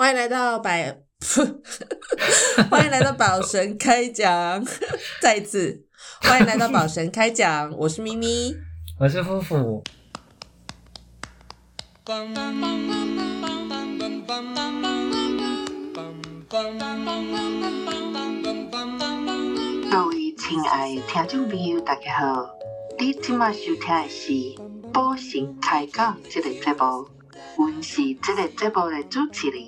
欢迎来到百，欢迎来到宝神开讲，再一次。欢迎来到宝神开讲，我是咪咪，我是夫妇。各位亲爱的听众朋友，大家好！你今麦收听的是《宝神开讲》这个节目，阮是这个节目的主持人，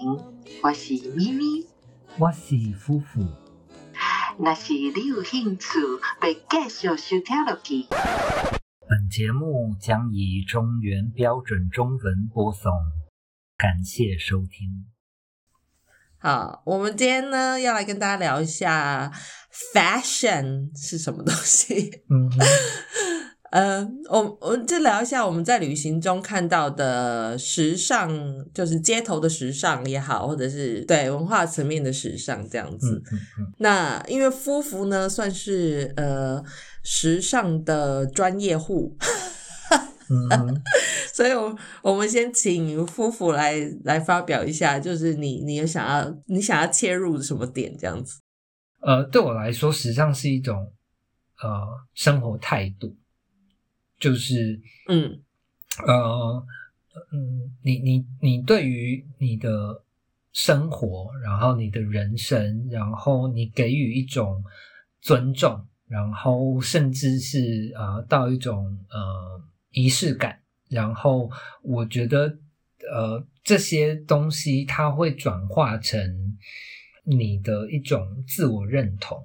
我是咪咪。我是夫妇。若是你有兴趣要继续收听落去，本节目将以中原标准中文播送，感谢收听。好，我们今天呢要来跟大家聊一下 fashion 是什么东西。嗯哼，呃，我我们就聊一下我们在旅行中看到的时尚，就是街头的时尚也好，或者是对文化层面的时尚这样子。嗯嗯嗯，那因为夫妇呢算是呃时尚的专业户，嗯哼，所以我我们先请夫妇来来发表一下，就是你你有想要你想要切入什么点这样子？呃，对我来说，时尚是一种呃生活态度，就是嗯呃嗯，你你你对于你的生活，然后你的人生，然后你给予一种尊重，然后甚至是呃到一种呃仪式感，然后我觉得呃这些东西它会转化成你的一种自我认同。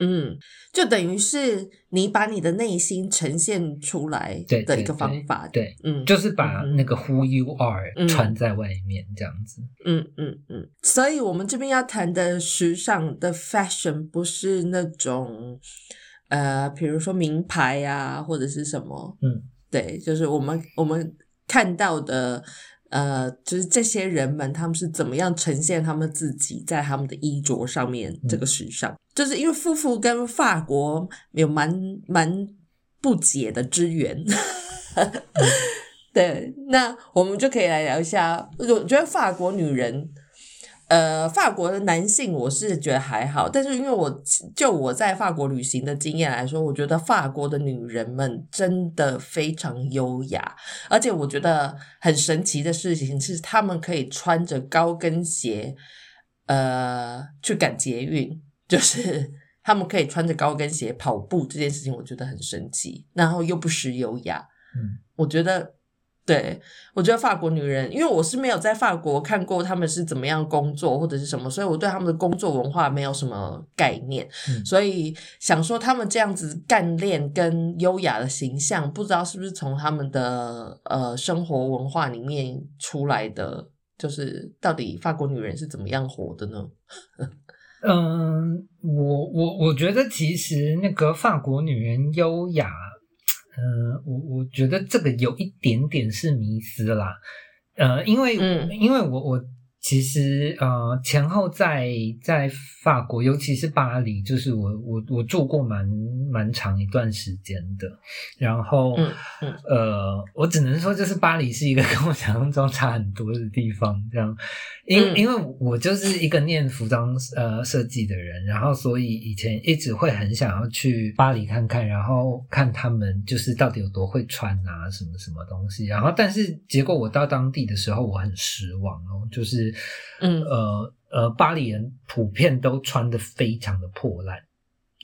嗯，就等于是你把你的内心呈现出来对的一个方法。对，嗯，就是把那个 who you are 嗯穿在外面这样子。嗯嗯嗯，所以我们这边要谈的时尚的 fashion 不是那种呃，比如说名牌啊，或者是什么，嗯，对，就是我们我们看到的。呃，就是这些人们，他们是怎么样呈现他们自己在他们的衣着上面这个时尚？就是因为夫妇跟法国有蛮蛮不解的之缘，对，那我们就可以来聊一下。我觉得法国女人，呃，法国的男性我是觉得还好，但是因为我就我在法国旅行的经验来说，我觉得法国的女人们真的非常优雅，而且我觉得很神奇的事情是，她们可以穿着高跟鞋，呃，去赶捷运，就是。他们可以穿着高跟鞋跑步这件事情，我觉得很神奇，然后又不失优雅。嗯，我觉得，对我觉得法国女人，因为我是没有在法国看过他们是怎么样工作或者是什么，所以我对他们的工作文化没有什么概念，嗯 所以想说他们这样子干练跟优雅的形象，不知道是不是从他们的呃生活文化里面出来的，就是到底法国女人是怎么样活的呢？嗯，我我我觉得其实那个法国女人优雅，嗯、我我觉得这个有一点点是迷思啦，呃，因为、嗯。因为我我其实呃前后在在法国，尤其是巴黎，就是我我我住过蛮蛮长一段时间的，然后嗯嗯呃，我只能说就是巴黎是一个 跟我想象中差很多的地方，这样，因、嗯因为我就是一个念服装呃设计的人，然后所以以前一直会很想要去巴黎看看，然后看他们就是到底有多会穿啊，什么什么东西，然后但是结果我到当地的时候，我很失望哦，就是嗯呃呃，巴黎人普遍都穿的非常的破烂，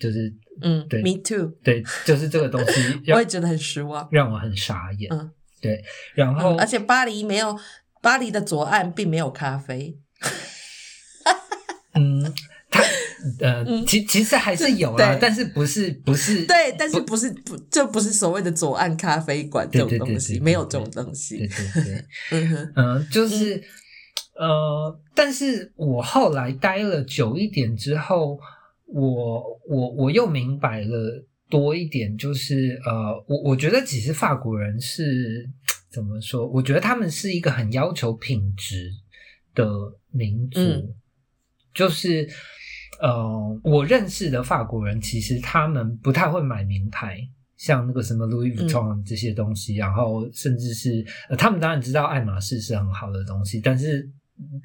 就是嗯对，Me too，对，就是这个东西 我也觉得很失望。让我很傻眼。嗯对，然后、嗯，而且巴黎没有巴黎的左岸并没有咖啡。嗯，他呃，嗯其其实还是有啦对，但是不是不是对，但是不是不就不是所谓的左岸咖啡馆这种东西，没有这种对东西。对对对，嗯哼，嗯，就是呃，但是我后来待了久一点之后，我我我又明白了多一点，就是呃，我我觉得其实法国人是怎么说？我觉得他们是一个很要求品质的民族，嗯就是呃，我认识的法国人其实他们不太会买名牌。像那个什么 Louis 嗯 Vuitton 这些东西，然后甚至是呃，他们当然知道爱马仕是很好的东西，但是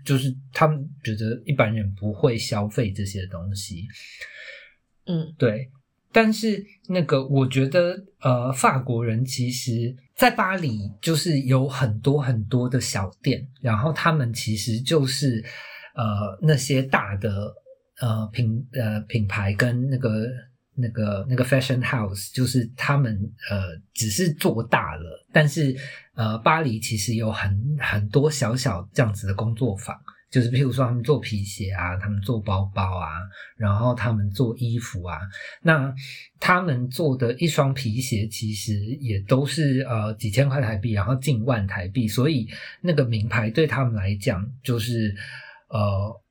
就是他们觉得一般人不会消费这些东西，嗯对。但是那个，我觉得呃，法国人其实，在巴黎就是有很多很多的小店，然后他们其实就是呃那些大的呃品呃品牌跟那个那个那个 fashion house，就是他们呃只是做大了，但是呃巴黎其实有很很多小小这样子的工作坊。就是譬如说，他们做皮鞋啊，他们做包包啊，然后他们做衣服啊。那他们做的一双皮鞋，其实也都是呃几千块台币，然后近万台币。所以那个名牌对他们来讲，就是呃，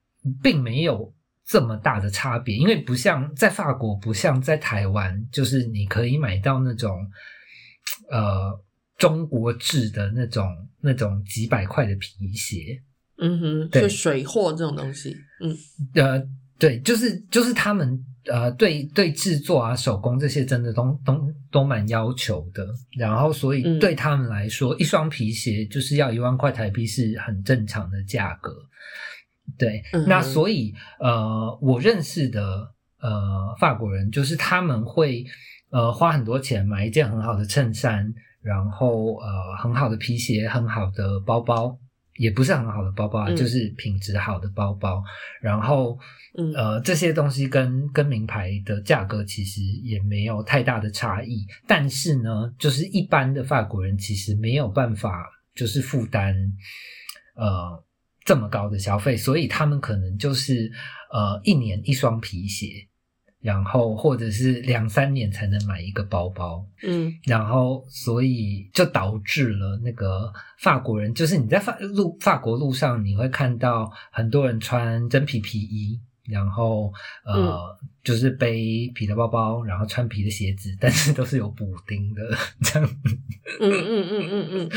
并没有这么大的差别，因为不像在法国，不像在台湾，就是你可以买到那种呃中国制的那种那种几百块的皮鞋。嗯哼，对就水货这种东西，嗯呃，对，就是就是他们呃，对对制作啊、手工这些真的都都都蛮要求的。然后，所以嗯对他们来说，一双皮鞋就是要一万块台币是很正常的价格。对，嗯那所以呃，我认识的呃法国人，就是他们会呃花很多钱买一件很好的衬衫，然后呃很好的皮鞋、很好的包包。也不是很好的包包啊，嗯就是品质好的包包，然后嗯呃这些东西跟跟名牌的价格其实也没有太大的差异，但是呢，就是一般的法国人其实没有办法就是负担呃这么高的消费，所以他们可能就是呃一年一双皮鞋，然后或者是两三年才能买一个包包，嗯。然后所以就导致了那个法国人，就是你在法路法国路上，你会看到很多人穿真皮皮衣，然后呃、就是背皮的包包，然后穿皮的鞋子，但是都是有补丁的这样。嗯嗯嗯嗯嗯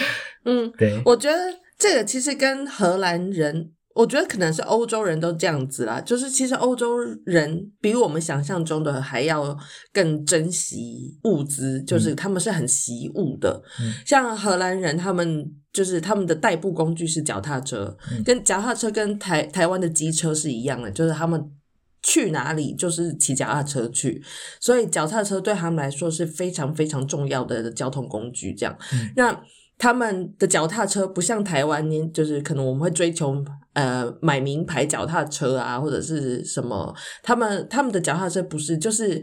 嗯，对，我觉得这个其实跟荷兰人，我觉得可能是欧洲人都这样子啦。就是其实欧洲人比我们想象中的还要更珍惜物资，就是他们是很惜物的。嗯像荷兰人，他们就是他们的代步工具是脚踏车，嗯跟脚踏车跟台台湾的机车是一样的，就是他们。去哪里就是骑脚踏车去，所以脚踏车对他们来说是非常非常重要的交通工具。这样，嗯那他们的脚踏车不像台湾，就是可能我们会追求呃买名牌脚踏车啊，或者是什么，他们他们的脚踏车不是就是。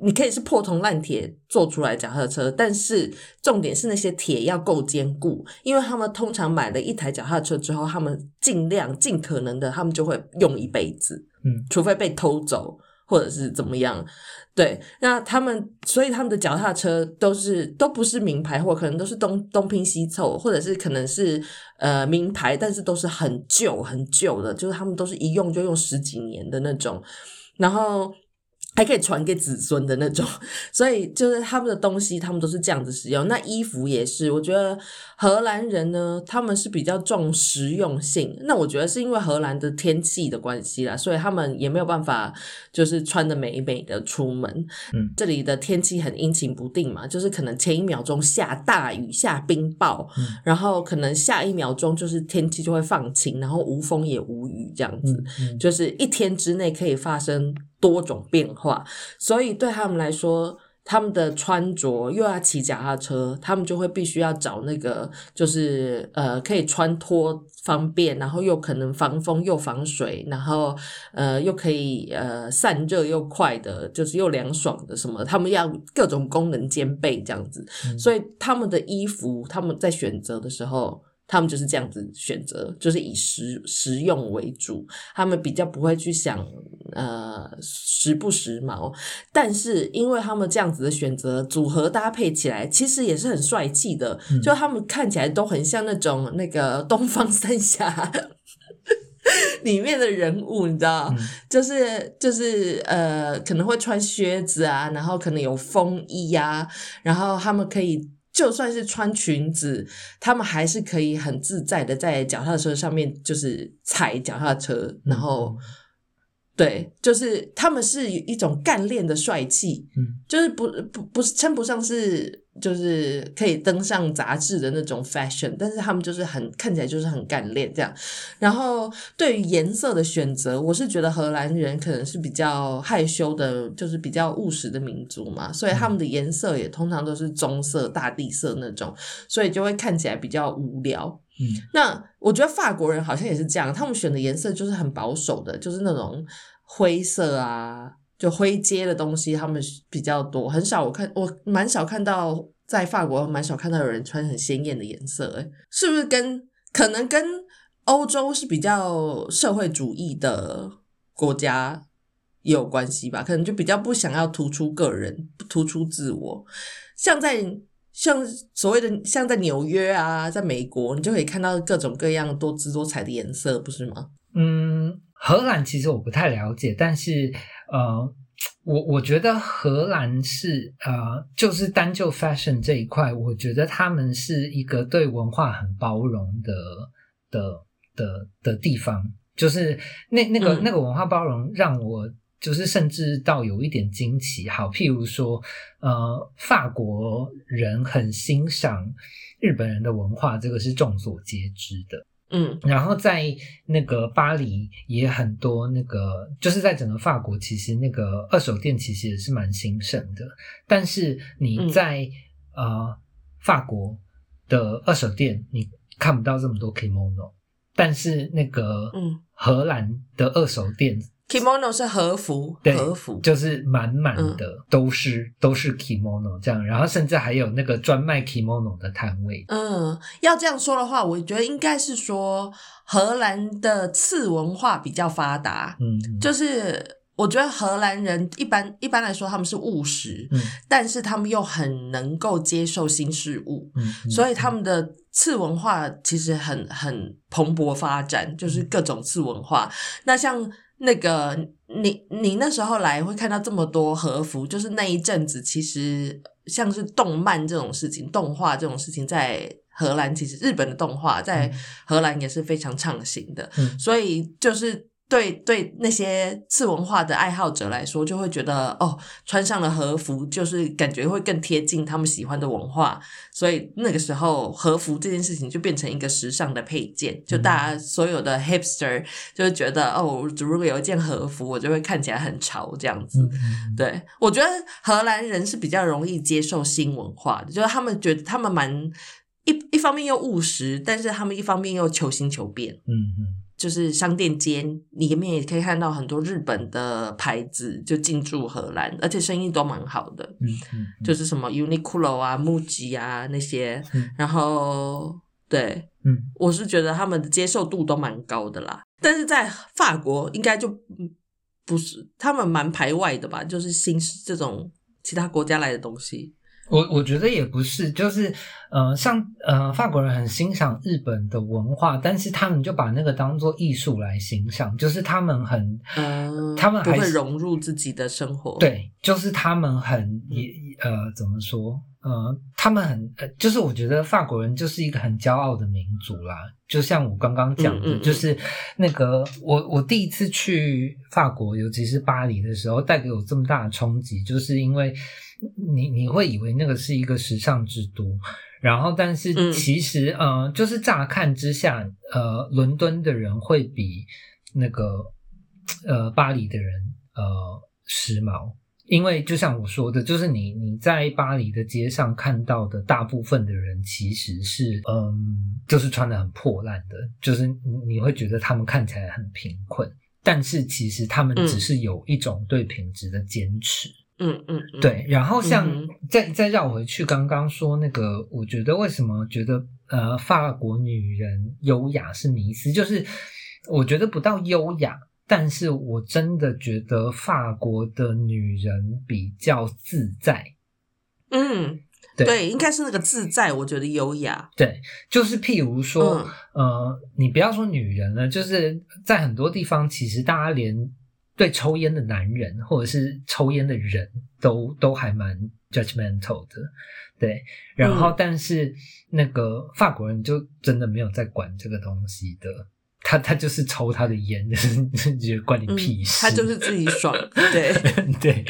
你可以是破铜烂铁做出来脚踏车，但是重点是那些铁要够坚固，因为他们通常买了一台脚踏车之后，他们尽量尽可能的，他们就会用一辈子，嗯，除非被偷走或者是怎么样，对，那他们所以他们的脚踏车都是都不是名牌货，可能都是东东拼西凑，或者是可能是呃名牌，但是都是很旧很旧的，就是他们都是一用就用十几年的那种，然后。还可以传给子孙的那种，所以就是他们的东西，他们都是这样子使用。那衣服也是，我觉得荷兰人呢，他们是比较重实用性。那我觉得是因为荷兰的天气的关系啦，所以他们也没有办法就是穿的美美的出门。嗯，这里的天气很阴晴不定嘛，就是可能前一秒钟下大雨、下冰雹，嗯然后可能下一秒钟就是天气就会放晴，然后无风也无雨这样子。嗯嗯就是一天之内可以发生多种变化，所以对他们来说，他们的穿着又要骑脚踏车，他们就会必须要找那个就是呃可以穿脱方便，然后又可能防风又防水，然后呃又可以呃散热又快的，就是又凉爽的什么，他们要各种功能兼备这样子，嗯所以他们的衣服他们在选择的时候。他们就是这样子选择，就是以实实用为主，他们比较不会去想呃时不时髦，但是因为他们这样子的选择组合搭配起来，其实也是很帅气的，嗯。就他们看起来都很像那种那个东方三侠 里面的人物，你知道，嗯？就是就是呃可能会穿靴子啊，然后可能有风衣呀、然后他们可以。就算是穿裙子，他们还是可以很自在的在脚踏车上面，就是踩脚踏车，然后对，就是他们是一种干练的帅气，嗯就是不不不是称不上是就是可以登上杂志的那种 fashion，但是他们就是很看起来就是很干练这样。然后对于颜色的选择，我是觉得荷兰人可能是比较害羞的，就是比较务实的民族嘛，所以他们的颜色也通常都是棕色、大地色那种，所以就会看起来比较无聊。那我觉得法国人好像也是这样，他们选的颜色就是很保守的，就是那种灰色啊，就灰阶的东西，他们比较多，很少我看我蛮少看到在法国蛮少看到有人穿很鲜艳的颜色，诶，是不是跟可能跟欧洲是比较社会主义的国家也有关系吧？可能就比较不想要突出个人，突出自我，像在。像所谓的像在纽约啊，在美国，你就可以看到各种各样多姿多彩的颜色，不是吗？嗯，荷兰其实我不太了解，但是呃，我我觉得荷兰是呃，就是单就 fashion 这一块，我觉得他们是一个对文化很包容的的的的地方，就是那那个、嗯那个文化包容让我。就是甚至到有一点惊奇，好，譬如说，呃，法国人很欣赏日本人的文化，这个是众所皆知的。嗯然后在那个巴黎也很多那个，就是在整个法国，其实那个二手店其实也是蛮兴盛的。但是你在、呃法国的二手店，你看不到这么多 kimono，但是那个嗯荷兰的二手店。，kimono 是和服，对和服，就是满满的都是、都是 kimono 这样，然后甚至还有那个专卖 kimono 的摊位。嗯，要这样说的话，我觉得应该是说荷兰的次文化比较发达，嗯，就是我觉得荷兰人一般一般来说他们是务实，嗯。但是他们又很能够接受新事物，嗯，嗯。所以他们的次文化其实很很蓬勃发展，就是各种次文化。那像那个你你那时候来会看到这么多和服，就是那一阵子其实像是动漫这种事情、动画这种事情，在荷兰其实日本的动画在荷兰也是非常畅行的，嗯所以就是。对对，那些次文化的爱好者来说，就会觉得哦，穿上了和服，就是感觉会更贴近他们喜欢的文化，所以那个时候和服这件事情就变成一个时尚的配件，就大家所有的 hipster 就是觉得哦，如果有一件和服，我就会看起来很潮这样子。对我觉得荷兰人是比较容易接受新文化的，就是他们觉得他们蛮一一方面又务实，但是他们一方面又求新求变。嗯嗯就是商店街里面也可以看到很多日本的牌子就进驻荷兰，而且生意都蛮好的，嗯嗯，就是什么 Uniqlo 啊、MUJI 啊那些，嗯然后对嗯我是觉得他们的接受度都蛮高的啦。但是在法国应该就嗯不是，他们蛮排外的吧，就是新这种其他国家来的东西。我我觉得也不是，就是呃，像呃，法国人很欣赏日本的文化，但是他们就把那个当做艺术来欣赏，就是他们很，嗯，他们还是会融入自己的生活。，对，就是他们很也呃，怎么说？呃，他们很呃，就是我觉得法国人就是一个很骄傲的民族啦。就像我刚刚讲的，嗯嗯嗯就是那个我我第一次去法国，尤其是巴黎的时候，带给我这么大的冲击，就是因为你你会以为那个是一个时尚之都，然后但是嗯其实、呃，就是乍看之下，呃，伦敦的人会比那个呃巴黎的人呃时髦。因为就像我说的，就是你你在巴黎的街上看到的大部分的人，其实是嗯，就是穿的很破烂的，就是你你会觉得他们看起来很贫困，但是其实他们嗯只是有一种对品质的坚持。嗯嗯，嗯，对，然后像嗯再再绕回去刚刚说那个，我觉得为什么觉得呃法国女人优雅是迷思，就是我觉得不到优雅，但是我真的觉得法国的女人比较自在。嗯，对对，应该是那个自在，我觉得优雅。对，就是譬如说，嗯呃，你不要说女人了，就是在很多地方，其实大家连对抽烟的男人或者是抽烟的人都都还蛮 judgmental 的，对。然后嗯，但是那个法国人就真的没有在管这个东西的，他他就是抽他的烟，就是 觉得关你嗯屁事。他就是自己爽，对，对，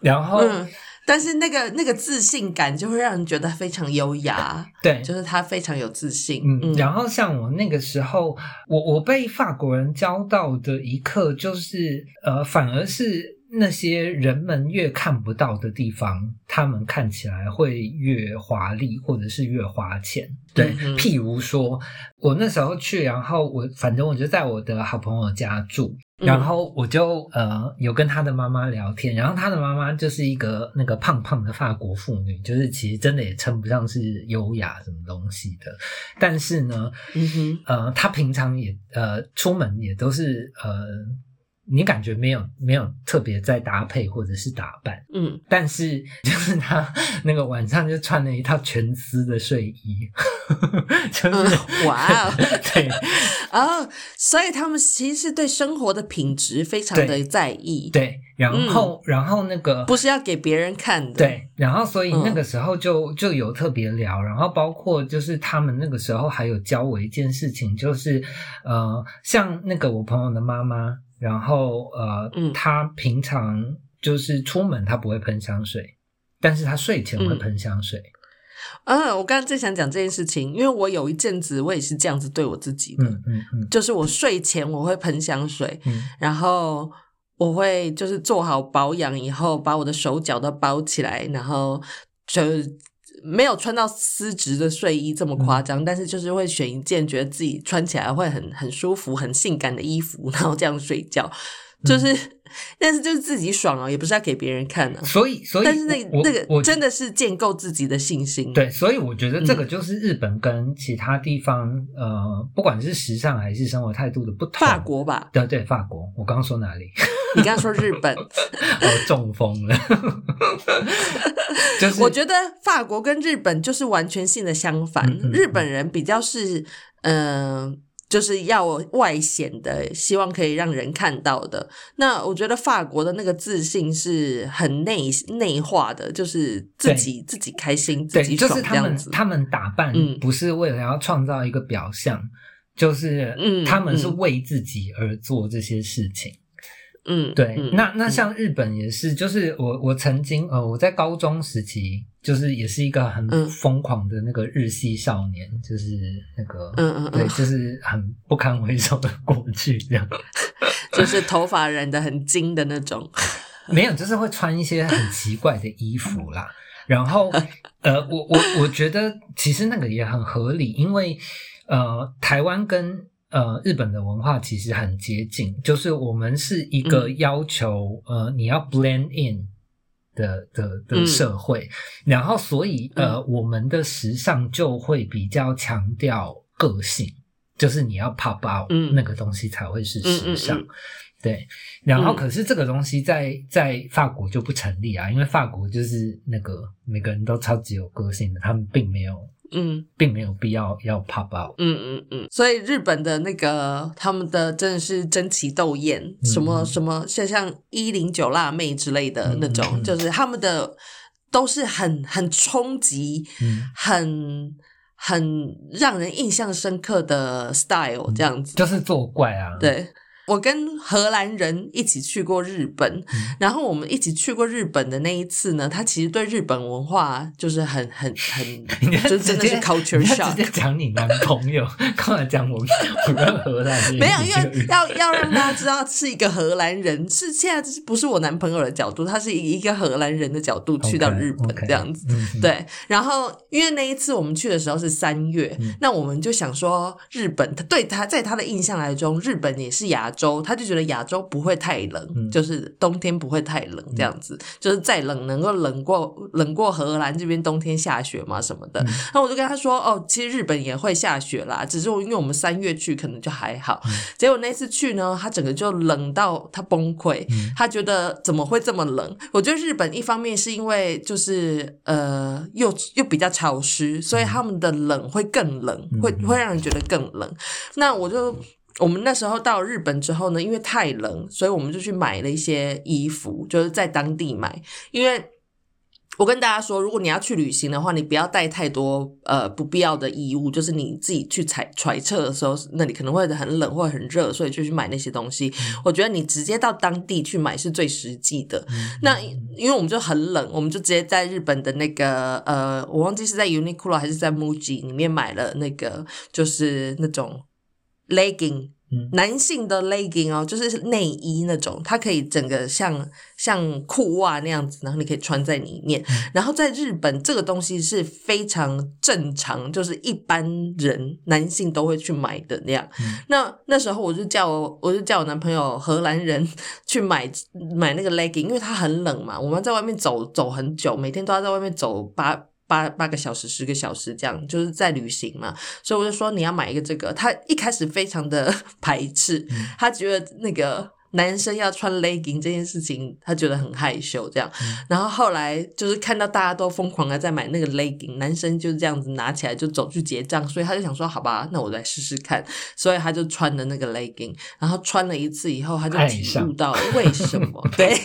然后、嗯，但是那个那个自信感就会让人觉得非常优雅，对，就是他非常有自信，嗯，然后像我那个时候，我我被法国人教到的一课就是，呃，反而是那些人们越看不到的地方，他们看起来会越华丽，或者是越花钱。对，嗯譬如说，我那时候去，然后我反正我就在我的好朋友家住。嗯。然后我就呃有跟他的妈妈聊天，然后他的妈妈就是一个那个胖胖的法国妇女，就是其实真的也称不上是优雅什么东西的，但是呢，嗯哼，呃，她平常也呃出门也都是呃，你感觉没有没有特别在搭配或者是打扮，嗯，但是 就是他 那个晚上就穿了一套全丝的睡衣，就是、嗯哇哦对。哦，所以他们其实是对生活的品质非常的在意，，对，然后、然后那个不是要给别人看的，，对，然后所以嗯那个时候就、就有特别聊，然后包括就是他们那个时候还有教我一件事情，就是呃，像那个我朋友的妈妈，然后呃，嗯。她平常就是出门他不会喷香水，但是他睡前会嗯。喷香水。嗯，我刚刚正想讲这件事情，因为我有一阵子我也是这样子对我自己的，嗯嗯嗯。就是我睡前我会喷香水，嗯。然后我会就是做好保养以后，把我的手脚都包起来，然后就没有穿到丝质的睡衣这么夸张，但是就是会选一件觉得自己穿起来会很很舒服、很性感的衣服，然后这样睡觉，就是，但是就是自己爽了，也不是要给别人看啊。所以所以但是那那个我真的是建构自己的信心，对，所以我觉得这嗯个就是日本跟其他地方、呃，不管是时尚还是生活态度的不同。法国吧？对对，法国，我刚刚说哪里？你刚刚说日本，我中风了，就是我觉得法国跟日本就是完全性的相反。嗯嗯日本人比较是，嗯、就是要外显的，希望可以让人看到的。那我觉得法国的那个自信是很内内化的，就是自己自己开心，自，己爽就是他这样子。们他们打扮嗯不是为了要创造一个表象，就是嗯他们是嗯为自己而做这些事情。嗯，对，嗯那那像日本也是，就是我我曾经呃我在高中时期，就是也是一个很嗯疯狂的那个日系少年，就是那个嗯嗯嗯对，就是很不堪回首的过去这样。就是头发染的很金的那种。没有，就是会穿一些很奇怪的衣服啦。然后，呃，我我我觉得其实那个也很合理，因为呃，台湾跟呃日本的文化其实很接近，就是我们是一个嗯。要求、呃你要 blend in 的的的嗯。社会，然后所以呃我们的时尚就会比较强调个性，就是你要 pop out、嗯。那个东西才会是时尚。对，然后嗯。可是这个东西在在法国就不成立啊，因为法国就是那个每个人都超级有个性的，他们并没有嗯并没有必要要 pop out。嗯嗯嗯，所以日本的那个他们的真的是争奇斗艳，什么嗯什么像像一零九辣妹之类的那种，就是他们的都是很很冲击，嗯，很很让人印象深刻的 style 这样子。就是作怪啊。，对我跟荷兰人一起去过日本，嗯然后我们一起去过日本的那一次呢，他其实对日本文化就是很很很，你就真的是 culture shock 直。接讲你男朋友，刚才讲我我跟荷兰人？没有，因为要要让大家知道是一个荷兰人，是现在不是我男朋友的角度，他是以一个荷兰人的角度去到日本这样子。对，然后因为那一次我们去的时候是三月，嗯那我们就想说，日本他对他在他的印象来中，日本也是亚洲，他就觉得亚洲不会太冷，嗯就是冬天不会太冷这样子，就是再冷能够冷过冷过荷兰这边冬天下雪嘛什么的。嗯然后我就跟他说，哦，其实日本也会下雪啦，只是我因为我们三月去可能就还好，嗯结果那次去呢，他整个就冷到他崩溃，嗯他觉得怎么会这么冷？我觉得日本一方面是因为就是呃又又比较潮湿，所以他们的冷会更冷，会嗯会让人觉得更冷。那我就。我们那时候到日本之后呢，因为太冷，所以我们就去买了一些衣服，就是在当地买，因为我跟大家说，如果你要去旅行的话，你不要带太多呃不必要的衣物，就是你自己去揣揣测的时候，那里可能会很冷或很热，所以就去买那些东西。我觉得你直接到当地去买是最实际的。那因为我们就很冷，我们就直接在日本的那个呃，我忘记是在 Uniqlo 还是在 Muji 里面买了那个，就是那种 legging。男性的 legging 哦，就是内衣那种，它可以整个像像裤袜那样子，然后你可以穿在里面。然后在日本，这个东西是非常正常，就是一般人男性都会去买的那样。那那时候我就叫我，我就叫我男朋友荷兰人去买买那个 legging，因为它很冷嘛，我们在外面走走很久，每天都要在外面走八。八八个小时、十个小时这样，就是在旅行嘛，所以我就说你要买一个这个。他一开始非常的 排斥，他觉得那个男生要穿 legging 这件事情，他觉得很害羞这样。然后后来就是看到大家都疯狂的在买那个 legging，男生就这样子拿起来就走去结账，所以他就想说好吧，那我来试试看。所以他就穿了那个 legging，然后穿了一次以后，他就体悟到为什么 对。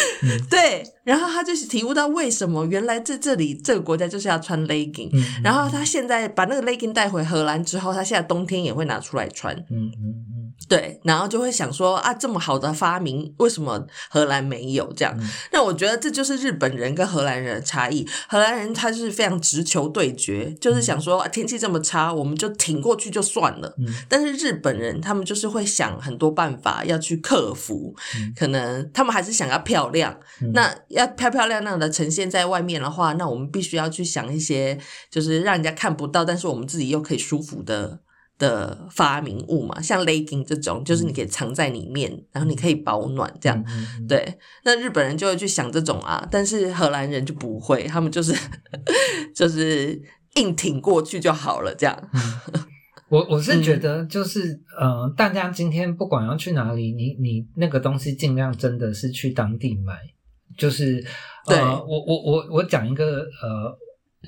对，然后他就是体悟到为什么原来在这里这个国家就是要穿 legging，然后他现在把那个 legging 带回荷兰之后，他现在冬天也会拿出来穿。嗯嗯嗯，对，然后就会想说啊，这么好的发明，为什么荷兰没有这样？那我觉得这就是日本人跟荷兰人的差异。荷兰人他是非常直球对决，就是想说天气这么差，我们就挺过去就算了。但是日本人他们就是会想很多办法要去克服，可能他们还是想要漂亮。那要漂漂亮亮的呈现在外面的话，那我们必须要去想一些，就是让人家看不到，但是我们自己又可以舒服的的发明物嘛，像 legging 这种，就是你可以藏在里面，然后你可以保暖这样。对，那日本人就会去想这种啊，但是荷兰人就不会，他们就是 就是硬挺过去就好了这样。我我是觉得，就是呃，大家今天不管要去哪里，你你那个东西尽量真的是去当地买。就是呃，我我我我讲一个呃，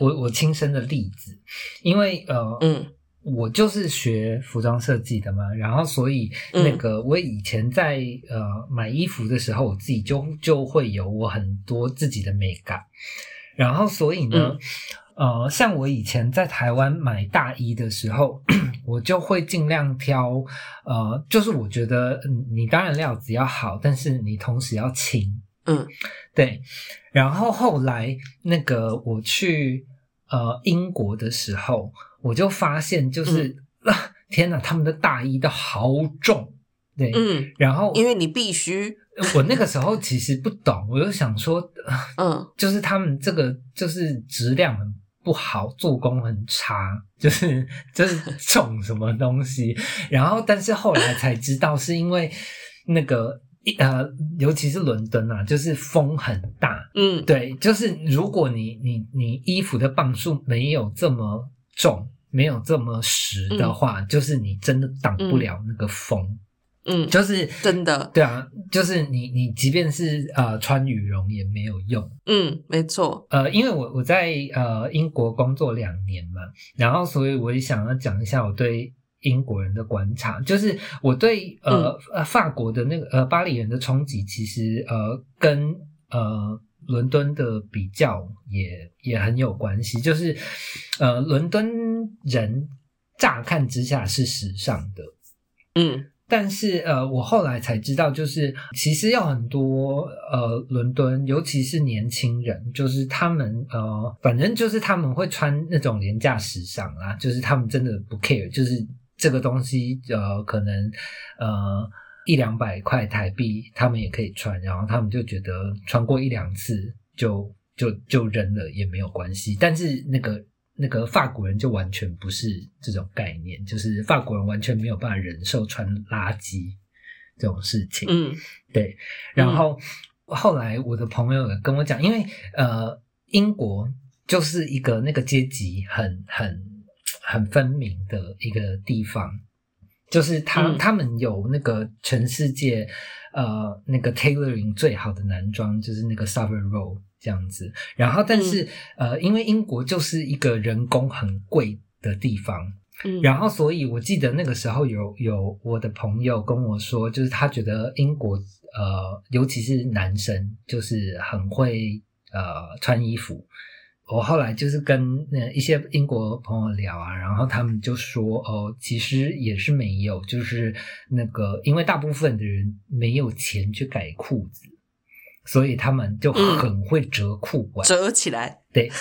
我我亲身的例子，因为呃，嗯，我就是学服装设计的嘛，然后所以那个我以前在呃买衣服的时候，我自己就就会有我很多自己的美感，然后所以呢。呃，像我以前在台湾买大衣的时候，我就会尽量挑，呃，就是我觉得你当然料子要好，但是你同时要轻，嗯，对。然后后来那个我去呃英国的时候，我就发现就是啊，天哪，他们的大衣都好重，对，嗯。然后因为你必须，我那个时候其实不懂，我就想说，嗯，就是他们这个就是质量很。不好，做工很差，就是就是重什么东西，然后但是后来才知道是因为那个呃，尤其是伦敦啊，就是风很大，嗯，对，就是如果你你你衣服的磅数没有这么重，没有这么实的话，就是你真的挡不了那个风。嗯，就是真的，对啊，就是你你即便是呃穿羽绒也没有用，嗯，没错，呃，因为我我在呃英国工作两年嘛，然后所以我也想要讲一下我对英国人的观察，就是我对呃呃法国的那个呃巴黎人的冲击，其实呃跟呃伦敦的比较也也很有关系，就是呃伦敦人乍看之下是时尚的，嗯。但是呃，我后来才知道，就是其实有很多呃，伦敦，尤其是年轻人，就是他们呃，反正就是他们会穿那种廉价时尚啦，就是他们真的不 care，就是这个东西呃，可能呃一两百块台币他们也可以穿，然后他们就觉得穿过一两次就就就扔了也没有关系，但是那个。那个法国人就完全不是这种概念，就是法国人完全没有办法忍受穿垃圾这种事情。嗯，对。然后后来我的朋友跟我讲，因为呃，英国就是一个那个阶级很很很分明的一个地方，就是他他们有那个全世界呃那个 tailoring 最好的男装，就是那个 Savile Row。这样子，然后但是呃，因为英国就是一个人工很贵的地方，嗯然后，所以我记得那个时候有有我的朋友跟我说，就是他觉得英国呃，尤其是男生，就是很会呃穿衣服。我后来就是跟呃一些英国朋友聊啊，然后他们就说哦，其实也是没有，就是那个因为大部分的人没有钱去改裤子，所以他们就很会折裤管。折起来，对，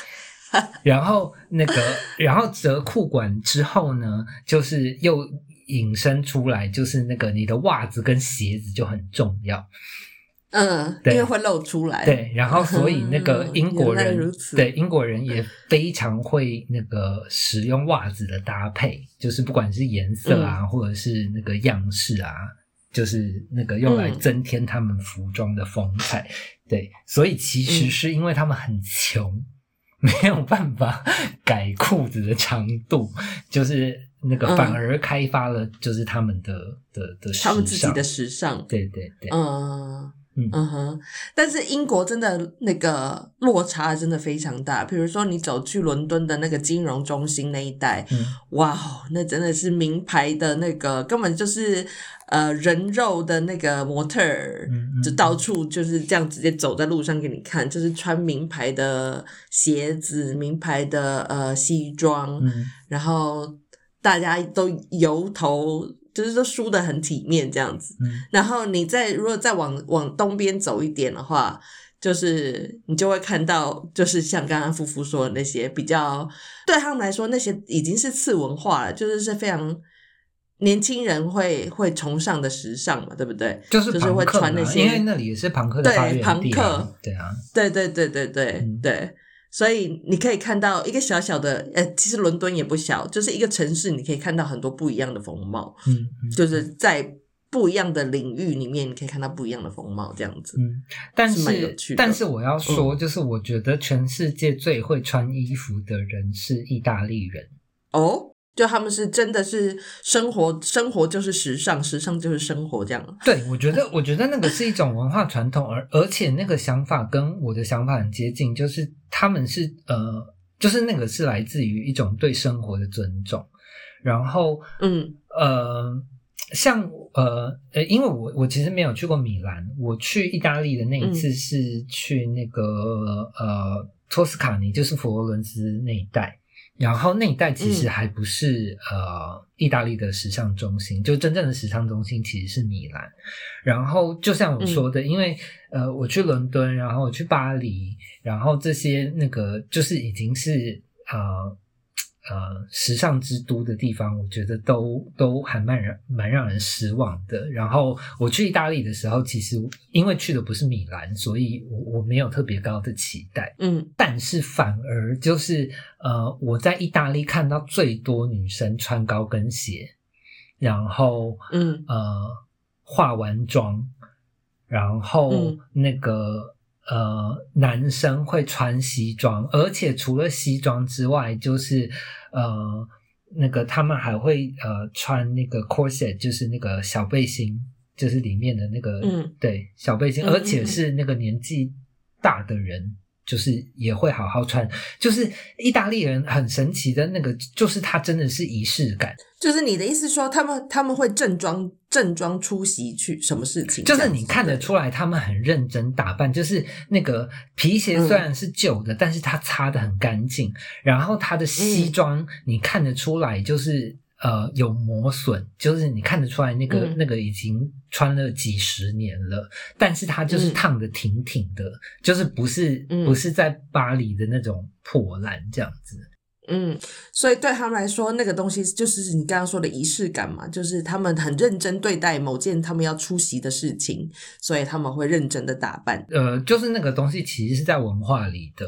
然后那个，然后折裤管之后呢，就是又引申出来，就是那个你的袜子跟鞋子就很重要。嗯，对。因为会露出来，对，然后所以 那个英国人对英国人也非常会那个使用袜子的搭配，就是不管是颜色啊，或者是那个样式啊，就是那个用来嗯。增添他们服装的风采。对，所以其实嗯。是因为他们很穷，没有办法改裤子的长度，就是那个嗯。反而开发了就是他们的的的时他们自己的时尚，对对对，嗯嗯。嗯哼，但是英国真的那个落差真的非常大。比如说，你走去伦敦的那个金融中心那一带，嗯。哇哦，那真的是名牌的那个，根本就是呃人肉的那个模特儿，就到处就是这样直接走在路上给你看，就是穿名牌的鞋子、名牌的呃西装，嗯。然后大家都油头，就是都梳的很体面这样子。嗯。然后你再如果再往往东边走一点的话，就是你就会看到，就是像刚刚夫妇说的那些比较对他们来说，那些已经是次文化了，就是是非常年轻人会会崇尚的时尚嘛，对不对？就是就是会穿那些嘛因为那里也是朋克对朋克，对啊，对对对对对、嗯。对，所以你可以看到一个小小的，呃，其实伦敦也不小，就是一个城市，你可以看到很多不一样的风貌，嗯嗯就是在不一样的领域里面，你可以看到不一样的风貌，这样子。嗯，但是蛮有趣的嗯但是我要说，就是我觉得全世界最会穿衣服的人是意大利人。哦，就他们是真的是生活，生活就是时尚，时尚就是生活，这样。对，我觉得，我觉得那个是一种文化传统，而而且那个想法跟我的想法很接近，就是他们是呃，就是那个是来自于一种对生活的尊重，然后嗯。呃，像呃呃，因为我我其实没有去过米兰，我去意大利的那一次嗯。是去那个、呃托斯卡尼，就是佛罗伦斯那一带。然后那一带其实嗯。还不是、呃意大利的时尚中心，就真正的时尚中心其实是米兰。然后就像我说的，因为呃我去伦敦，然后我去巴黎，然后这些那个就是已经是呃呃时尚之都的地方，我觉得都都还蛮让蛮让人失望的。然后我去意大利的时候，其实因为去的不是米兰，所以我我没有特别高的期待。嗯但是反而就是呃，我在意大利看到最多女生穿高跟鞋，然后嗯呃化完妆，然后嗯那个、呃男生会穿西装，而且除了西装之外，就是呃那个他们还会呃穿那个 corset，就是那个小背心，就是里面的那个、嗯对小背心，而且是那个年纪大的人。就是也会好好穿，就是意大利人很神奇的那个，就是他真的是仪式感，就是你的意思说，他们他们会正装正装出席去什么事情？就是你看得出来他们很认真打扮，就是那个皮鞋嗯虽然是旧的，但是它擦的很干净，然后他的西嗯装你看得出来就是。呃，有磨损，就是你看得出来那个、嗯那个已经穿了几十年了，但是它就是嗯烫的挺挺的，就是不是、嗯不是在巴黎的那种破烂这样子。嗯，所以对他们来说，那个东西就是你刚刚说的仪式感嘛，就是他们很认真对待某件他们要出席的事情，所以他们会认真的打扮。呃，就是那个东西其实是在文化里的，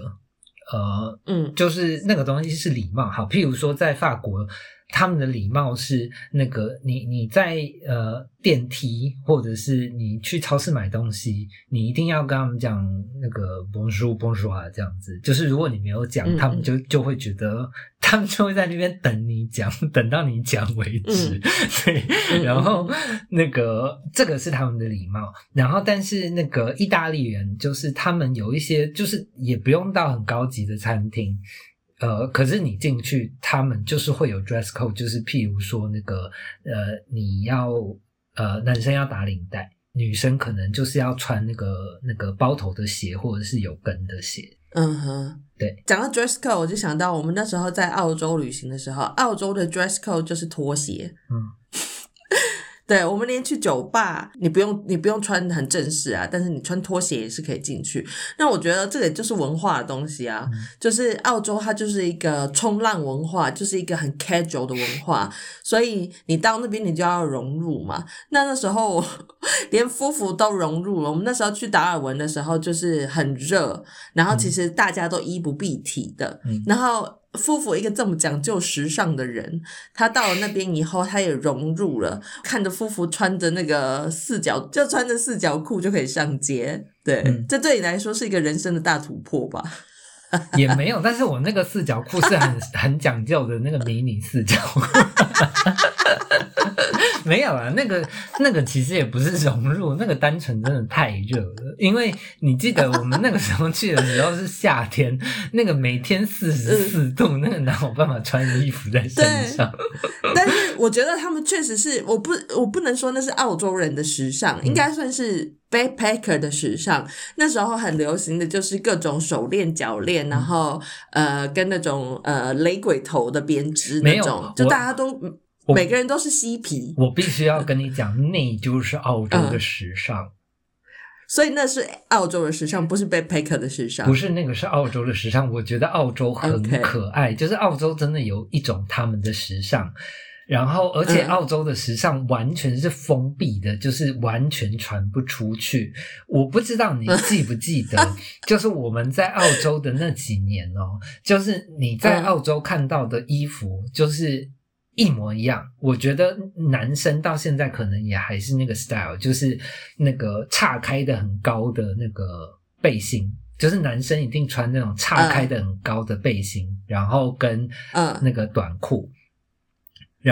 呃，嗯就是那个东西是礼貌。好，譬如说在法国，他们的礼貌是那个你你在呃电梯或者是你去超市买东西，你一定要跟他们讲那个 bonjour bonjour 啊这样子。就是如果你没有讲，嗯他们就就会觉得他们就会在那边等你讲，等到你讲为止。嗯 对，嗯然后那个这个是他们的礼貌，然后但是那个意大利人就是他们有一些就是也不用到很高级的餐厅，呃，可是你进去，他们就是会有 dress code，就是譬如说那个呃，你要呃，男生要打领带，女生可能就是要穿那个那个包头的鞋，或者是有跟的鞋。嗯哼，对。讲到 dress code，我就想到我们那时候在澳洲旅行的时候，澳洲的 dress code 就是拖鞋。嗯，对，我们连去酒吧，你不用你不用穿很正式啊，但是你穿拖鞋也是可以进去。那我觉得这个就是文化的东西啊，就是澳洲它就是一个冲浪文化，就是一个很 casual 的文化，所以你到那边你就要融入嘛。那那时候 连夫妇都融入了。我们那时候去达尔文的时候就是很热，然后其实大家都衣不蔽体的，然后。夫妇一个这么讲究时尚的人，他到了那边以后，他也融入了。看着夫妇穿着那个四角，就穿着四角裤就可以上街，对，这对你来说是一个人生的大突破吧？也没有，但是我那个四角裤是很 很讲究的那个迷你四角裤。没有啊，那个那个其实也不是融入，那个单纯真的太热了。因为你记得我们那个时候去的时候是夏天，那个每天四十四度，那个哪有办法穿衣服在身上？但是我觉得他们确实是，我不我不能说那是澳洲人的时尚，应该算是 backpacker 的时尚。那时候很流行的就是各种手链、脚链，然后呃跟那种呃雷鬼头的编织那种，就大家都。每个人都是嬉皮，我必须要跟你讲，那就是澳洲的时尚，所以那是澳洲的时尚，不是 backpacker 的时尚，不是那个是澳洲的时尚。我觉得澳洲很可爱，就是澳洲真的有一种他们的时尚，然后而且澳洲的时尚完全是封闭的，就是完全传不出去。我不知道你记不记得，就是我们在澳洲的那几年哦，就是你在澳洲看到的衣服，就是。一模一样，我觉得男生到现在可能也还是那个 style，就是那个岔开的很高的那个背心，就是男生一定穿那种岔开的很高的背心，然后跟那个短裤，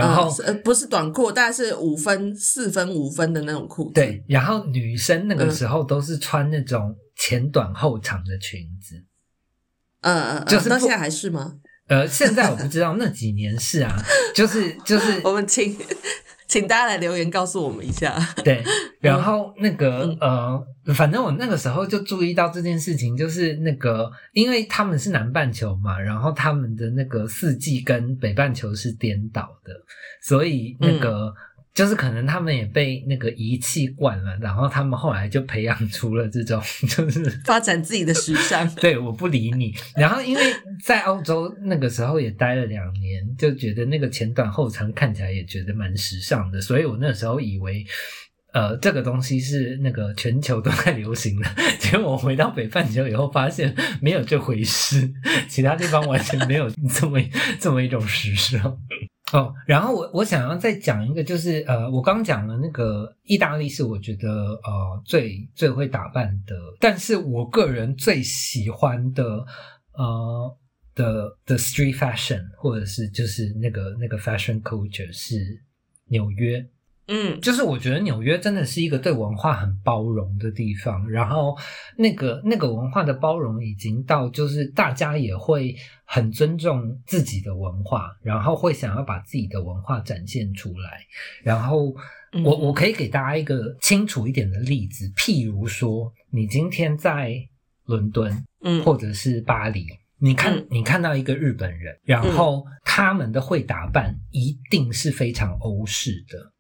然后呃不是短裤，大概是五分、四分、五分的那种裤子。对，然后女生那个时候都是穿那种前短后长的裙子。嗯嗯，就是到现在还是吗？呃，现在我不知道那几年是啊，就是就是，我们请请大家来留言告诉我们一下。对，然后那个呃，反正我那个时候就注意到这件事情，就是那个，因为他们是南半球嘛，然后他们的那个四季跟北半球是颠倒的，所以那个。就是可能他们也被那个仪器惯了，然后他们后来就培养出了这种，就是发展自己的时尚。对，我不理你。然后因为在澳洲那个时候也待了两年，就觉得那个前短后长看起来也觉得蛮时尚的，所以我那时候以为，呃，这个东西是那个全球都在流行的。结果我回到北半球以后，发现没有这回事，其他地方完全没有这么这么一种时尚。哦，然后我我想要再讲一个，就是呃，我刚讲的那个意大利是我觉得呃最最会打扮的，但是我个人最喜欢的呃的的 street fashion 或者是就是那个那个 fashion culture 是纽约。嗯，就是我觉得纽约真的是一个对文化很包容的地方，然后那个那个文化的包容已经到，就是大家也会很尊重自己的文化，然后会想要把自己的文化展现出来。然后我我可以给大家一个清楚一点的例子，譬如说，你今天在伦敦，嗯，或者是巴黎，你看你看到一个日本人，然后他们的会打扮一定是非常欧式的。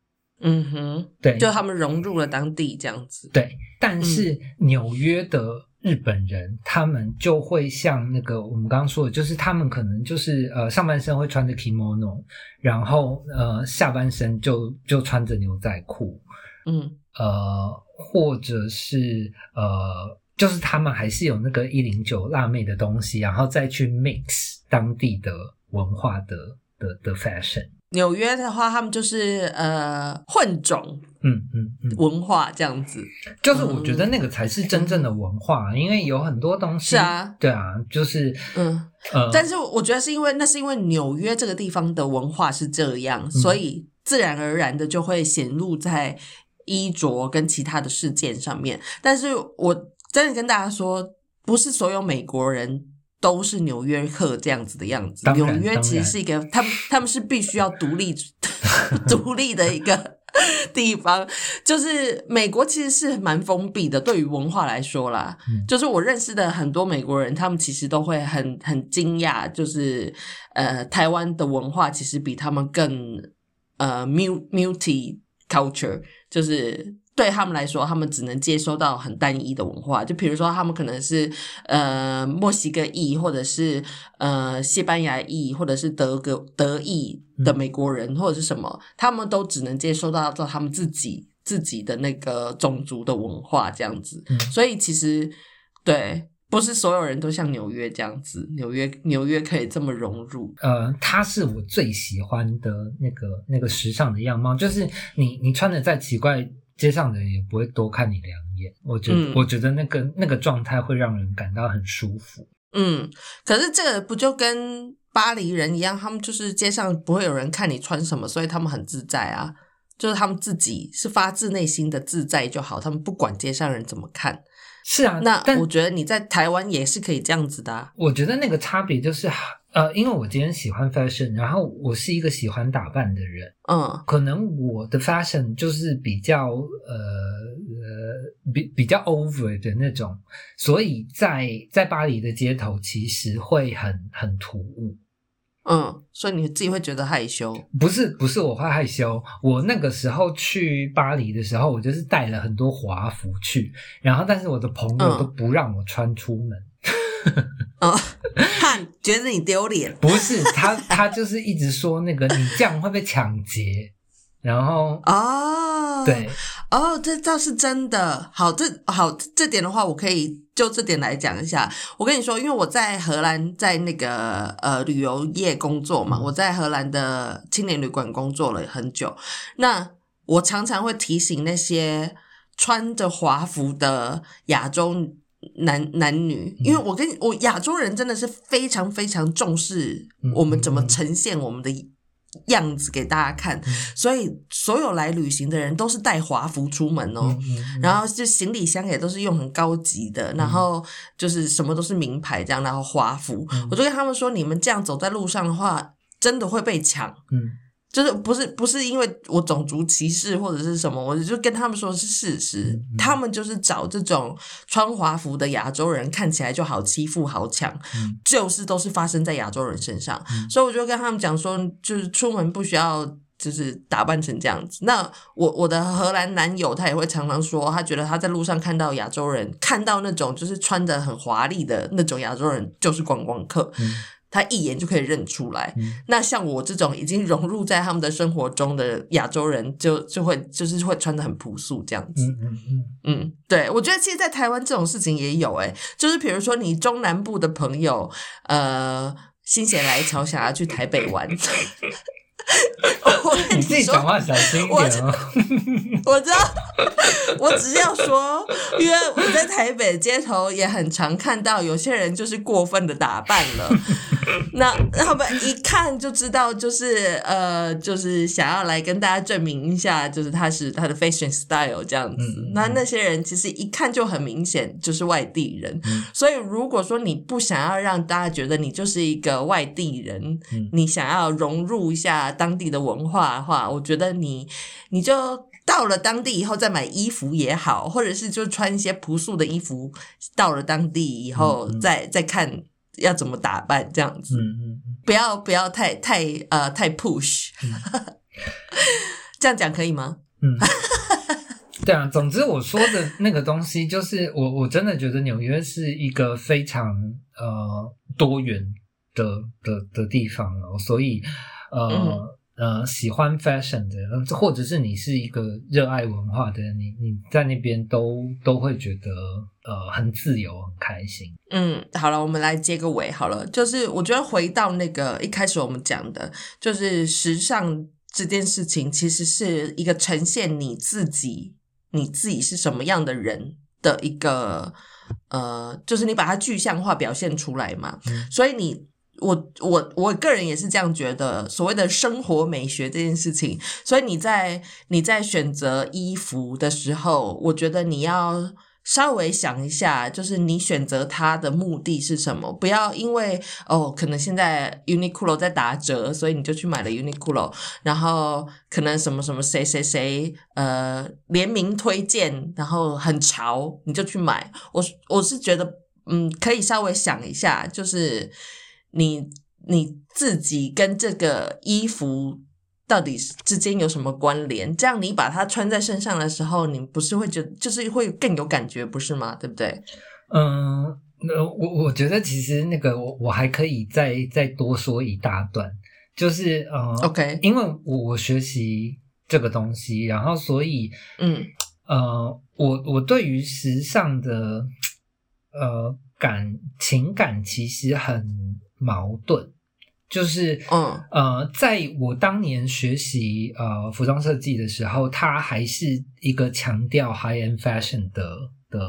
嗯哼，对，就他们融入了当地这样子。对，但是纽约的日本人，他们就会像那个我们刚刚说的，就是他们可能就是呃上半身会穿着 kimono，然后呃下半身就就穿着牛仔裤，嗯，呃或者是呃就是他们还是有那个一零九辣妹的东西，然后再去 mix 当地的文化的的的 fashion。纽约的话，他们就是呃混种，嗯嗯嗯，文化这样子，就是我觉得那个才是真正的文化，因为有很多东西是啊，对啊，就是嗯。呃，但是我觉得是因为那是因为纽约这个地方的文化是这样，所以自然而然的就会显露在衣着跟其他的事件上面。但是我真的跟大家说，不是所有美国人。都是纽约客这样子的样子。纽约其实是一个，他们他们是必须要独立 独立的一个地方。就是美国其实是蛮封闭的，对于文化来说啦，嗯就是我认识的很多美国人，他们其实都会很很惊讶，就是呃，台湾的文化其实比他们更呃 mu- multi culture，就是对他们来说，他们只能接收到很单一的文化。就比如说，他们可能是呃墨西哥裔，或者是呃西班牙裔，或者是德国德裔的美国人，或者是什么，他们都只能接收到到他们自己自己的那个种族的文化这样子。嗯所以其实对。不是所有人都像纽约这样子，纽约纽约可以这么融入，呃，它是我最喜欢的那个那个时尚的样貌，就是你你穿的再奇怪，街上的人也不会多看你两眼。我觉得、嗯我觉得那个那个状态会让人感到很舒服。嗯，可是这个不就跟巴黎人一样，他们就是街上不会有人看你穿什么，所以他们很自在啊，就是他们自己是发自内心的自在就好，他们不管街上人怎么看。是啊，那我觉得你在台湾也是可以这样子的、啊，我觉得那个差别就是，呃，因为我今天喜欢 fashion，然后我是一个喜欢打扮的人，嗯可能我的 fashion 就是比较呃呃比比较 over 的那种，所以在在巴黎的街头其实会很很突兀。嗯，所以你自己会觉得害羞，不是不是我会害羞，我那个时候去巴黎的时候，我就是带了很多华服去，然后但是我的朋友嗯都不让我穿出门。嗯，怕觉得你丢脸，不是他，他就是一直说那个你这样会被抢劫，然后哦，对，哦，这倒是真的。好，这好这点的话，我可以就这点来讲一下。我跟你说，因为我在荷兰在那个呃旅游业工作嘛，嗯我在荷兰的青年旅馆工作了很久。那我常常会提醒那些穿着华服的亚洲男男女，因为我跟我亚洲人真的是非常非常重视嗯我们怎么呈现我们的样子给大家看，嗯。所以所有来旅行的人都是带华服出门哦。然后就行李箱也都是用很高级的，然后就是什么都是名牌这样，然后华服，嗯。我就跟他们说，你们这样走在路上的话，真的会被抢。嗯就是不是不是因为我种族歧视或者是什么，我就跟他们说是事实，他们就是找这种穿华服的亚洲人，看起来就好欺负、好抢，嗯就是都是发生在亚洲人身上，嗯所以我就跟他们讲说，就是出门不需要就是打扮成这样子。那我我的荷兰男友他也会常常说，他觉得他在路上看到亚洲人，看到那种就是穿的很华丽的那种亚洲人，就是观光客。嗯他一眼就可以认出来。嗯那像我这种已经融入在他们的生活中的亚洲人就，就会就是会穿的很朴素这样子。嗯嗯嗯，嗯，对，我觉得其实，在台湾这种事情也有、欸，就是比如说你中南部的朋友，呃，心血来潮想要去台北玩，我 跟你自己说讲话小心一我点哦。我知道，我只是要说，因为我在台北街头也很常看到有些人就是过分的打扮了，那他们一看就知道，就是呃，就是想要来跟大家证明一下，就是他是他的 fashion style 这样子。那那些人其实一看就很明显就是外地人，嗯。所以如果说你不想要让大家觉得你就是一个外地人，嗯。你想要融入一下当地的文化的话，我觉得你你就到了当地以后再买衣服也好，或者是就穿一些朴素的衣服，到了当地以后嗯嗯。再再看要怎么打扮这样子，嗯嗯嗯，不要不要太太呃太 push，、这样讲可以吗？嗯，对啊，总之我说的那个东西，就是我我真的觉得纽约是一个非常呃多元的的的地方哦，所以呃。嗯呃，喜欢 fashion 的人，或者是你是一个热爱文化的人，你你在那边都都会觉得呃很自由、很开心。嗯，好了，我们来接个尾好了。就是我觉得回到那个一开始我们讲的，就是时尚这件事情，其实是一个呈现你自己，你自己是什么样的人的一个呃，就是你把它具象化表现出来嘛。嗯所以你。我我我个人也是这样觉得，所谓的生活美学这件事情，所以你在你在选择衣服的时候，我觉得你要稍微想一下，就是你选择它的目的是什么？不要因为哦，可能现在 Uniqlo 在打折，所以你就去买了 Uniqlo，然后可能什么什么谁谁谁呃联名推荐，然后很潮，你就去买。我我是觉得，嗯，可以稍微想一下，就是你你自己跟这个衣服。到底之间有什么关联？这样你把它穿在身上的时候，你不是会觉得就是会更有感觉，不是吗？对不对？嗯，那我我觉得其实那个我我还可以再再多说一大段，就是呃，OK，因为我我学习这个东西，然后所以嗯呃，我我对于时尚的呃感情感其实很矛盾。就是，嗯呃，在我当年学习呃服装设计的时候，它还是一个强调 high end fashion 的的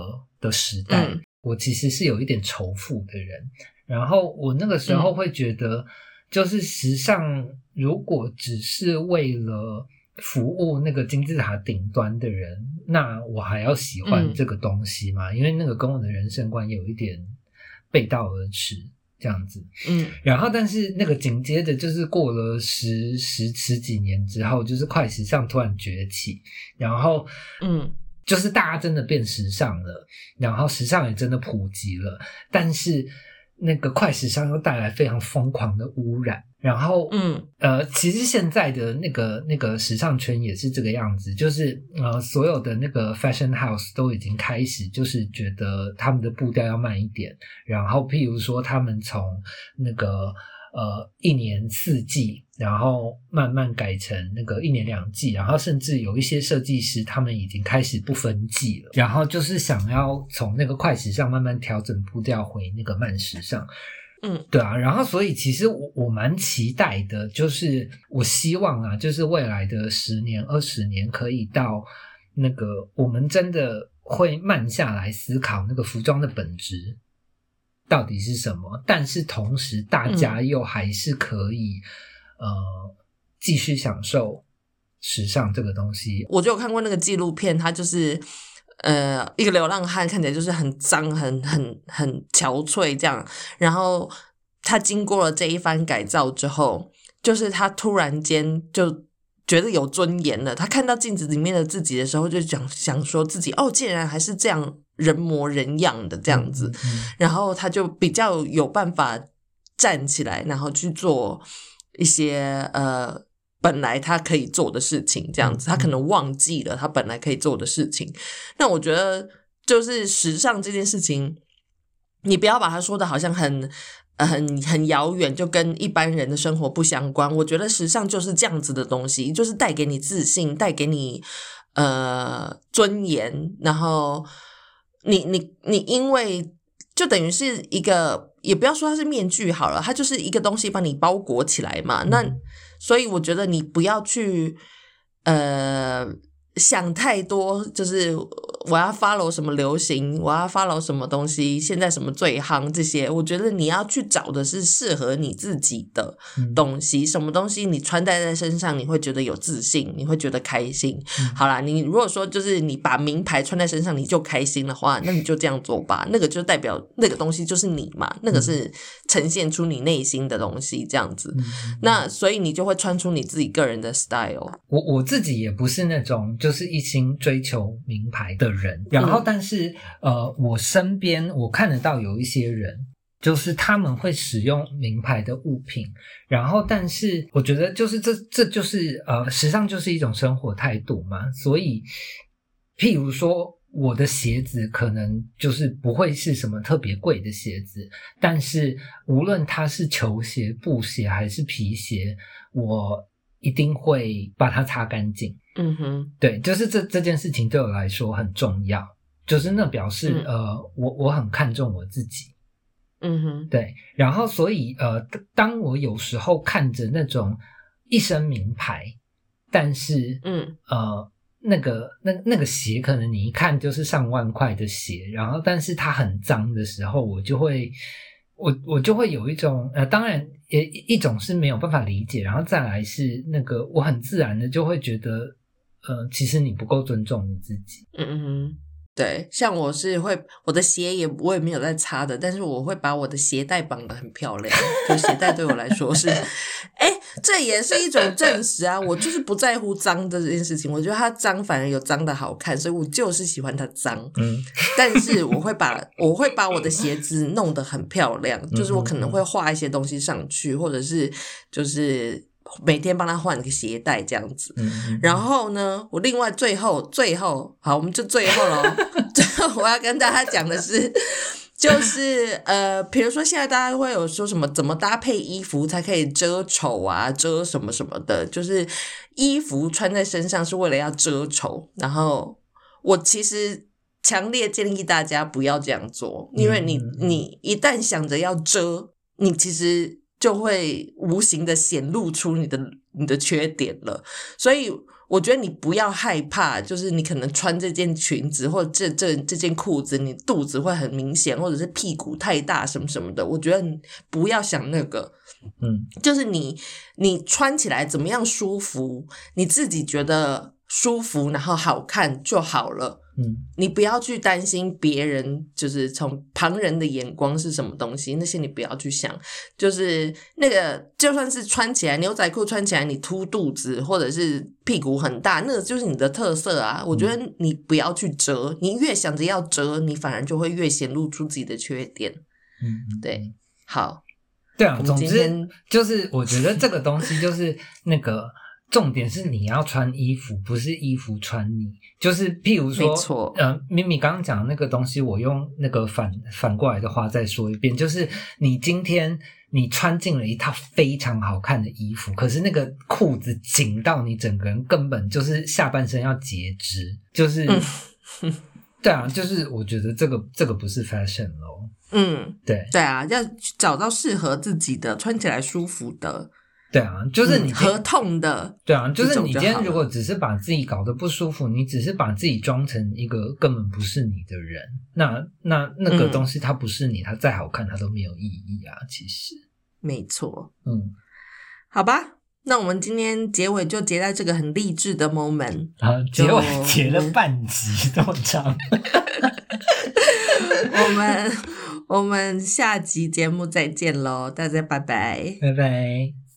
的时代。我其实是有一点仇富的人，然后我那个时候会觉得，就是时尚如果只是为了服务那个金字塔顶端的人，那我还要喜欢这个东西吗？因为那个跟我的人生观有一点背道而驰。这样子，嗯，然后但是那个紧接着就是过了十十十几年之后，就是快时尚突然崛起，然后，嗯，就是大家真的变时尚了，然后时尚也真的普及了，但是。那个快时尚又带来非常疯狂的污染，然后，嗯，呃，其实现在的那个那个时尚圈也是这个样子，就是呃，所有的那个 fashion house 都已经开始就是觉得他们的步调要慢一点，然后譬如说他们从那个。呃，一年四季，然后慢慢改成那个一年两季，然后甚至有一些设计师，他们已经开始不分季了，然后就是想要从那个快时尚慢慢调整步调回那个慢时尚。嗯，对啊，然后所以其实我我蛮期待的，就是我希望啊，就是未来的十年、二十年可以到那个我们真的会慢下来思考那个服装的本质。到底是什么？但是同时，大家又还是可以呃继续享受时尚这个东西。我就有看过那个纪录片，他就是呃一个流浪汉，看起来就是很脏、很很很憔悴这样。然后他经过了这一番改造之后，就是他突然间就觉得有尊严了。他看到镜子里面的自己的时候，就想想说自己哦，竟然还是这样。人模人样的这样子，然后他就比较有办法站起来，然后去做一些呃本来他可以做的事情。这样子，他可能忘记了他本来可以做的事情。那我觉得，就是时尚这件事情，你不要把它说的好像很很很遥远，就跟一般人的生活不相关。我觉得时尚就是这样子的东西，就是带给你自信，带给你呃尊严，然后。你你你，因为就等于是一个，也不要说它是面具好了，它就是一个东西把你包裹起来嘛。那所以我觉得你不要去呃想太多，就是。我要 follow 什么流行，我要 follow 什么东西，现在什么最夯这些，我觉得你要去找的是适合你自己的东西，什么东西你穿戴在身上你会觉得有自信，你会觉得开心。好啦，你如果说就是你把名牌穿在身上你就开心的话，那你就这样做吧，那个就代表那个东西就是你嘛，那个是呈现出你内心的东西这样子。那所以你就会穿出你自己个人的 style。我我自己也不是那种就是一心追求名牌的。人，然后但是呃，我身边我看得到有一些人，就是他们会使用名牌的物品，然后但是我觉得就是这这就是呃，时尚就是一种生活态度嘛。所以，譬如说我的鞋子可能就是不会是什么特别贵的鞋子，但是无论它是球鞋、布鞋还是皮鞋，我一定会把它擦干净。嗯哼，对，就是这这件事情对我来说很重要，就是那表示呃，我我很看重我自己。嗯哼，对，然后所以呃，当我有时候看着那种一身名牌，但是嗯呃，那个那那个鞋可能你一看就是上万块的鞋，然后但是它很脏的时候，我就会我我就会有一种呃，当然也一种是没有办法理解，然后再来是那个我很自然的就会觉得。呃，其实你不够尊重你自己。嗯嗯哼。对，像我是会我的鞋也我也没有在擦的，但是我会把我的鞋带绑得很漂亮，就鞋带对我来说是，哎，这也是一种证实啊，我就是不在乎脏的这件事情，我觉得它脏反而有脏的好看，所以我就是喜欢它脏，嗯但是我会把我会把我的鞋子弄得很漂亮，就是我可能会画一些东西上去，或者是就是每天帮他换个鞋带这样子。然后呢，我另外最后最后好，我们就最后喽。最后我要跟大家讲的是，就是呃，比如说现在大家会有说什么怎么搭配衣服才可以遮丑啊，遮什么什么的，就是衣服穿在身上是为了要遮丑。然后我其实强烈建议大家不要这样做，因为你嗯你一旦想着要遮，你其实就会无形的显露出你的你的缺点了。所以我觉得你不要害怕，就是你可能穿这件裙子或者这这这件裤子，你肚子会很明显，或者是屁股太大什么什么的。我觉得你不要想那个，嗯就是你你穿起来怎么样舒服，你自己觉得舒服，然后好看就好了。嗯你不要去担心别人，就是从旁人的眼光是什么东西，那些你不要去想。就是那个，就算是穿起来牛仔裤穿起来，你凸肚子或者是屁股很大，那个就是你的特色啊。我觉得你不要去折，你越想着要折，你反而就会越显露出自己的缺点。嗯，嗯对，好，对啊，总之就是我觉得这个东西就是那个重点是你要穿衣服，不是衣服穿你。就是譬如说呃，咪咪刚刚讲的那个东西，我用那个反反过来的话再说一遍，就是你今天你穿进了一套非常好看的衣服，可是那个裤子紧到你整个人根本就是下半身要截肢，就是。嗯对啊，就是我觉得这个这个不是 fashion 咯，嗯，对对啊，要找到适合自己的、穿起来舒服的，对啊，就是你嗯合同的，对啊，就是你今天如果只是把自己搞得不舒服，你只是把自己装成一个根本不是你的人，那那那个嗯东西它不是你，它再好看它都没有意义啊。其实，没错。嗯，好吧，那我们今天结尾就结在这个很励志的 moment。啊结尾就结了半集这么长，我们我们下集节目再见喽，大家拜拜。拜拜。